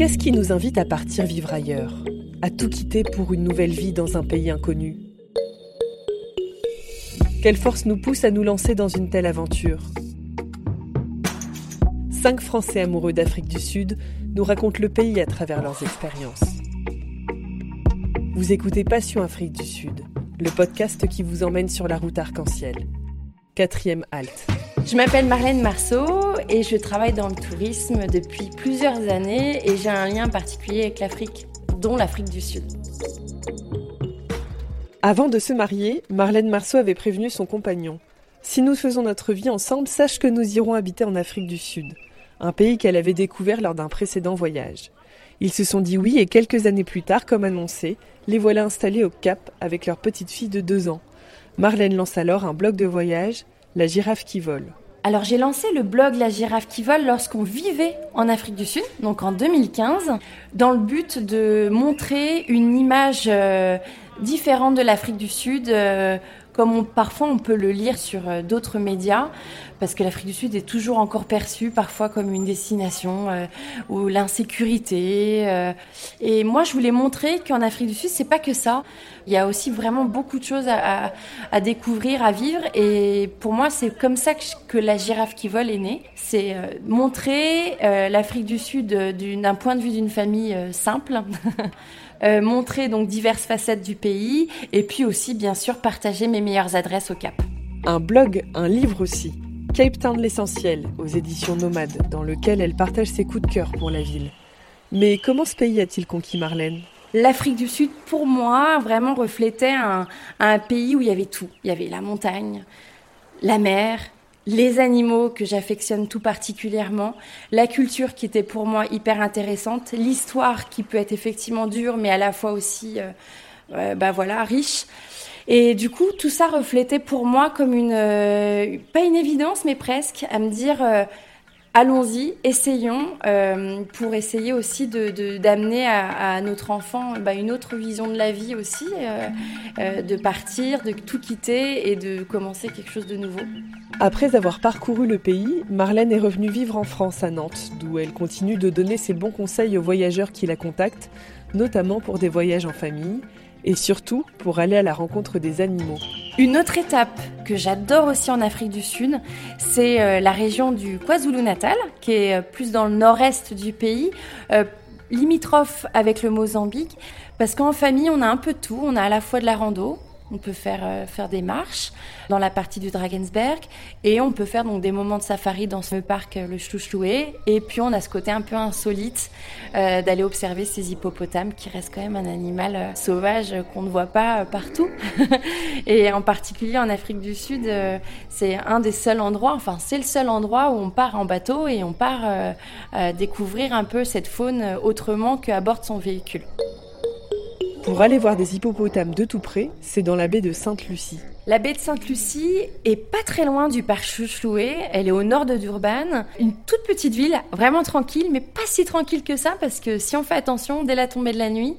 Qu'est-ce qui nous invite à partir vivre ailleurs À tout quitter pour une nouvelle vie dans un pays inconnu? Quelle force nous pousse à nous lancer dans une telle aventure? Cinq Français amoureux d'Afrique du Sud nous racontent le pays à travers leurs expériences. Vous écoutez Passion Afrique du Sud, le podcast qui vous emmène sur la route arc-en-ciel. Quatrième halte. Je m'appelle Marlène Marceau et je travaille dans le tourisme depuis plusieurs années et j'ai un lien particulier avec l'Afrique, dont l'Afrique du Sud. Avant de se marier, Marlène Marceau avait prévenu son compagnon. Si nous faisons notre vie ensemble, sache que nous irons habiter en Afrique du Sud, un pays qu'elle avait découvert lors d'un précédent voyage. Ils se sont dit oui et quelques années plus tard, comme annoncé, les voilà installés au Cap avec leur petite fille de deux ans. Marlène lance alors un blog de voyage, La girafe qui vole. Alors j'ai lancé le blog La girafe qui vole lorsqu'on vivait en Afrique du Sud, donc en 2015, dans le but de montrer une image euh, différente de l'Afrique du Sud, euh, comme parfois on peut le lire sur euh, d'autres médias, parce que l'Afrique du Sud est toujours encore perçue parfois comme une destination euh, où l'insécurité. Euh, et moi, je voulais montrer qu'en Afrique du Sud, c'est pas que ça. Il y a aussi vraiment beaucoup de choses à, découvrir, à vivre. Et pour moi, c'est comme ça que, la girafe qui vole est née. C'est montrer l'Afrique du Sud d'un point de vue d'une famille simple. Euh, montrer donc diverses facettes du pays et puis aussi bien sûr partager mes meilleures adresses au Cap. Un blog, un livre aussi. Cape Town l'essentiel aux éditions Nomades dans lequel elle partage ses coups de cœur pour la ville. Mais comment ce pays a-t-il conquis Marlène? L'Afrique du Sud, pour moi, vraiment reflétait un pays où il y avait tout. Il y avait la montagne, la mer, les animaux que j'affectionne tout particulièrement, la culture qui était pour moi hyper intéressante, l'histoire qui peut être effectivement dure mais à la fois aussi euh, euh, bah voilà, riche. Et du coup, tout ça reflétait pour moi comme une, euh, pas une évidence, mais presque, à me dire, allons-y, essayons, euh, pour essayer aussi d'amener de, à, notre enfant bah, une autre vision de la vie aussi, euh, euh, de partir, de tout quitter et de commencer quelque chose de nouveau. Après avoir parcouru le pays, Marlène est revenue vivre en France, à Nantes, d'où elle continue de donner ses bons conseils aux voyageurs qui la contactent, notamment pour des voyages en famille et surtout pour aller à la rencontre des animaux. Une autre étape que j'adore aussi en Afrique du Sud, c'est euh, la région du KwaZulu-Natal, qui est euh, plus dans le nord-est du pays, euh, limitrophe avec le Mozambique, parce qu'en famille, on a un peu tout. On a à la fois de la rando, on peut faire, euh, faire des marches dans la partie du Drakensberg et on peut faire donc des moments de safari dans ce parc, euh, le Schlouchloué. Et puis on a ce côté un peu insolite euh, d'aller observer ces hippopotames qui restent quand même un animal sauvage qu'on ne voit pas partout. et en particulier en Afrique du Sud, c'est un des seuls endroits, enfin c'est le seul endroit où on part en bateau et on part découvrir un peu cette faune autrement qu'à bord de son véhicule. Pour aller voir des hippopotames de tout près, c'est dans la baie de Sainte-Lucie. La baie de Sainte-Lucie est pas très loin du parc Chouchloué. Elle est au nord de Durban. Une toute petite ville, vraiment tranquille, mais pas si tranquille que ça, parce que si on fait attention, dès la tombée de la nuit,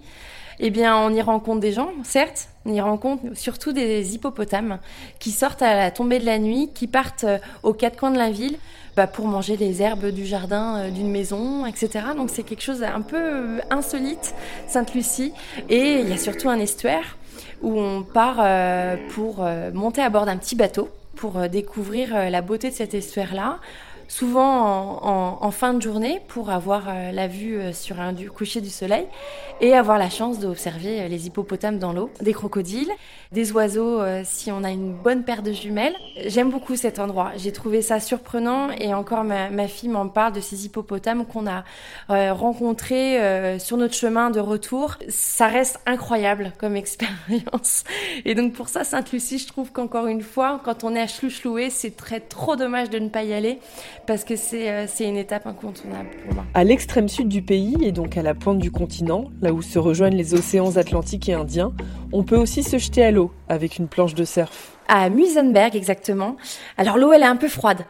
eh bien, on y rencontre des gens, certes, on y rencontre surtout des hippopotames qui sortent à la tombée de la nuit, qui partent euh, aux quatre coins de la ville bah, pour manger les herbes du jardin euh, d'une maison, etc. Donc c'est quelque chose un peu euh, insolite, Sainte-Lucie. Et il y a surtout un estuaire où on part euh, pour monter à bord d'un petit bateau pour découvrir la beauté de cet estuaire-là souvent en, fin de journée pour avoir euh, la vue euh, sur un du coucher du soleil et avoir la chance d'observer euh, les hippopotames dans l'eau, des crocodiles, des oiseaux si on a une bonne paire de jumelles. J'aime beaucoup cet endroit. J'ai trouvé ça surprenant et encore ma, ma fille m'en parle de ces hippopotames qu'on a rencontrés sur notre chemin de retour. Ça reste incroyable comme expérience. Et donc pour ça, Sainte-Lucie, je trouve qu'encore une fois, quand on est à Chlouchloué, c'est très trop dommage de ne pas y aller parce que euh, c'est une étape incontournable pour moi. À l'extrême sud du pays et donc à la pointe du continent, là où se rejoignent les océans Atlantiques et Indiens, on peut aussi se jeter à l'eau avec une planche de surf. À Muizenberg exactement. Alors l'eau elle est un peu froide.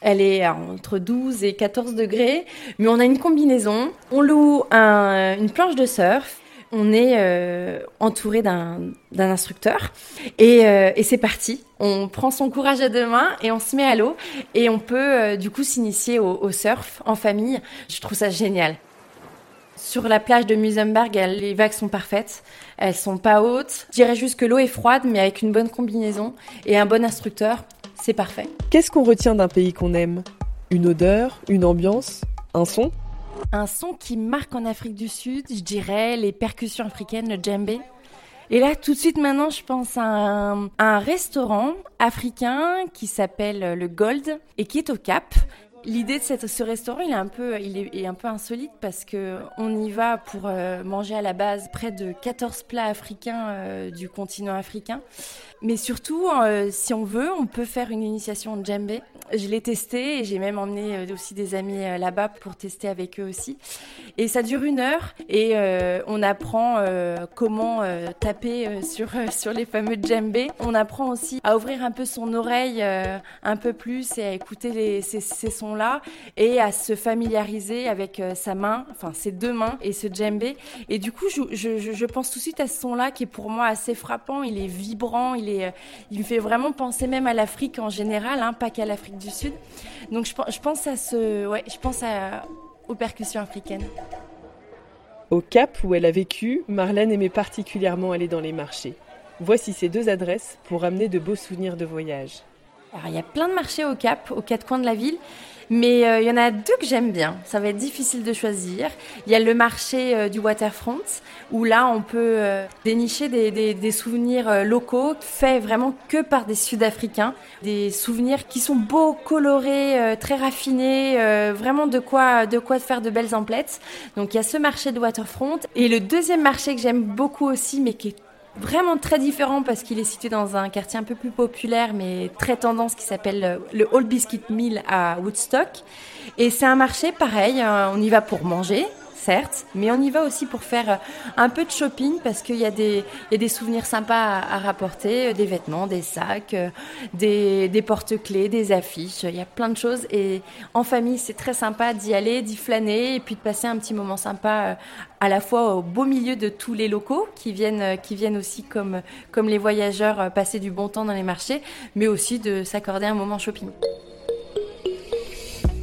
Elle est entre 12 et 14 degrés, mais on a une combinaison. On loue une planche de surf on est euh, entouré d'un instructeur euh, et, c'est parti. On prend son courage à deux mains et on se met à l'eau et on peut euh, du coup s'initier au, surf en famille. Je trouve ça génial. Sur la plage de Musenberg, les vagues sont parfaites. Elles sont pas hautes. Je dirais juste que l'eau est froide, mais avec une bonne combinaison et un bon instructeur, c'est parfait. Qu'est-ce qu'on retient d'un pays qu'on aime? Une odeur Une ambiance Un son? Un son qui marque en Afrique du Sud, je dirais les percussions africaines, le djembé. Et là, tout de suite maintenant, je pense à un, restaurant africain qui s'appelle le Gold et qui est au Cap. L'idée de ce restaurant, il est un peu, insolite parce que on y va pour euh, manger à la base près de 14 plats africains euh, du continent africain. Mais surtout, euh, si on veut, on peut faire une initiation djembé. Je l'ai testé et j'ai même emmené aussi des amis là-bas pour tester avec eux aussi. Et ça dure une heure et on apprend comment taper sur, sur les fameux djembé. On apprend aussi à ouvrir un peu son oreille un peu plus et à écouter les, ces, ces sons là et à se familiariser avec euh, sa main, enfin ses deux mains et ce djembé. Et du coup, je, pense tout de suite à ce son-là qui est pour moi assez frappant. Il est vibrant, il, est, euh, il me fait vraiment penser même à l'Afrique en général, hein, pas qu'à l'Afrique du Sud. Donc je, pense à aux percussions africaines. Au Cap où elle a vécu, Marlène aimait particulièrement aller dans les marchés. Voici ces deux adresses pour amener de beaux souvenirs de voyage. Alors, il y a plein de marchés au Cap, aux quatre coins de la ville. Mais euh, il y en a deux que j'aime bien. Ça va être difficile de choisir. Il y a le marché euh, du waterfront, où là, on peut euh, dénicher des, souvenirs locaux faits vraiment que par des Sud-Africains. Des souvenirs qui sont beaux, colorés, très raffinés, vraiment de quoi, de quoi faire de belles emplettes. Donc il y a ce marché de waterfront. Et le deuxième marché que j'aime beaucoup aussi, mais qui est vraiment très différent parce qu'il est situé dans un quartier un peu plus populaire mais très tendance qui s'appelle euh, le Old Biscuit Mill à Woodstock. Et c'est un marché pareil, euh, on y va pour manger, certes, mais on y va aussi pour faire euh, un peu de shopping parce qu'il y, a des, souvenirs sympas à, rapporter, euh, des vêtements, des sacs, euh, des, des porte-clés, des affiches, il y a plein de choses. Et en famille, c'est très sympa d'y aller, d'y flâner et puis de passer un petit moment sympa à la fois au beau milieu de tous les locaux qui viennent, qui viennent aussi comme, comme les voyageurs passer du bon temps dans les marchés, mais aussi de s'accorder un moment shopping.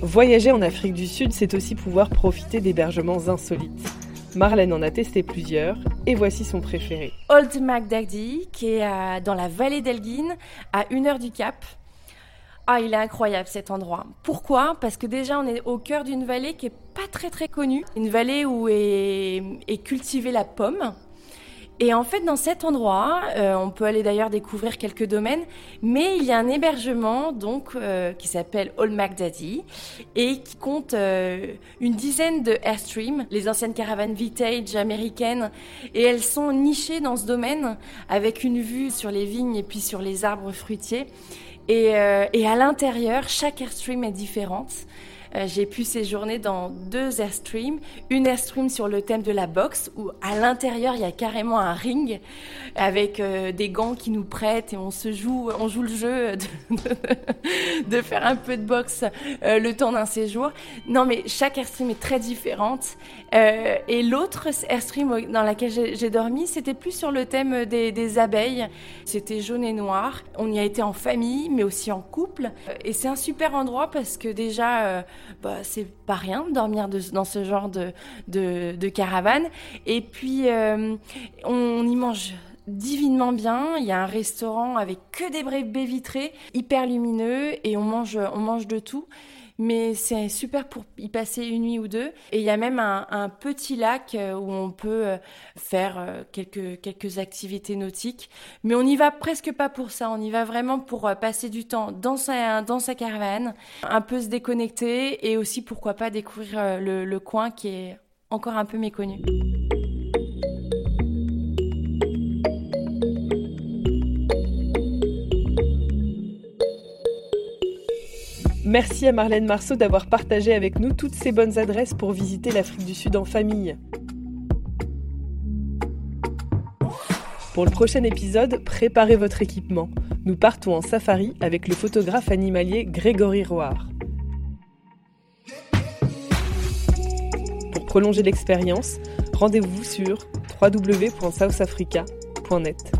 Voyager en Afrique du Sud, c'est aussi pouvoir profiter d'hébergements insolites. Marlène en a testé plusieurs et voici son préféré. Old Magdagdi, qui est euh, dans la vallée d'Elgin, à une heure du Cap. Ah, il est incroyable cet endroit. Pourquoi? Parce que déjà, on est au cœur d'une vallée qui est pas très très connue. Une vallée où est cultivée la pomme. Et en fait, dans cet endroit, euh, on peut aller d'ailleurs découvrir quelques domaines, mais il y a un hébergement donc euh, qui s'appelle Old Magdaddy et qui compte euh, une dizaine de airstreams, les anciennes caravanes vintage américaines, et elles sont nichées dans ce domaine avec une vue sur les vignes et puis sur les arbres fruitiers. Et à l'intérieur, chaque airstream est différente. Euh, j'ai pu séjourner dans deux airstreams. Une airstream sur le thème de la boxe, où à l'intérieur, il y a carrément un ring avec euh, des gants qui nous prêtent et on se joue, on joue le jeu de, faire un peu de boxe euh, le temps d'un séjour. Non, mais chaque airstream est très différente. et l'autre airstream dans laquelle j'ai dormi, c'était plus sur le thème des, des abeilles. C'était jaune et noir. On y a été en famille, mais aussi en couple. Et c'est un super endroit parce que déjà, bah, c'est pas rien dormir dans ce genre de, de, caravane. Et puis, euh, on y mange divinement bien. Il y a un restaurant avec que des baies vitrées, hyper lumineux, et on mange, on mange de tout mais c'est super pour y passer une nuit ou deux. Et il y a même un, petit lac euh, où on peut euh, faire euh, quelques, quelques activités nautiques. Mais on n'y va presque pas pour ça, on y va vraiment pour passer du temps dans sa, dans sa caravane, un peu se déconnecter et aussi pourquoi pas découvrir le, le coin qui est encore un peu méconnu. Merci à Marlène Marceau d'avoir partagé avec nous toutes ces bonnes adresses pour visiter l'Afrique du Sud en famille. Pour le prochain épisode, préparez votre équipement. Nous partons en safari avec le photographe animalier Grégory Roard. Pour prolonger l'expérience, rendez-vous sur www.southafrica.net.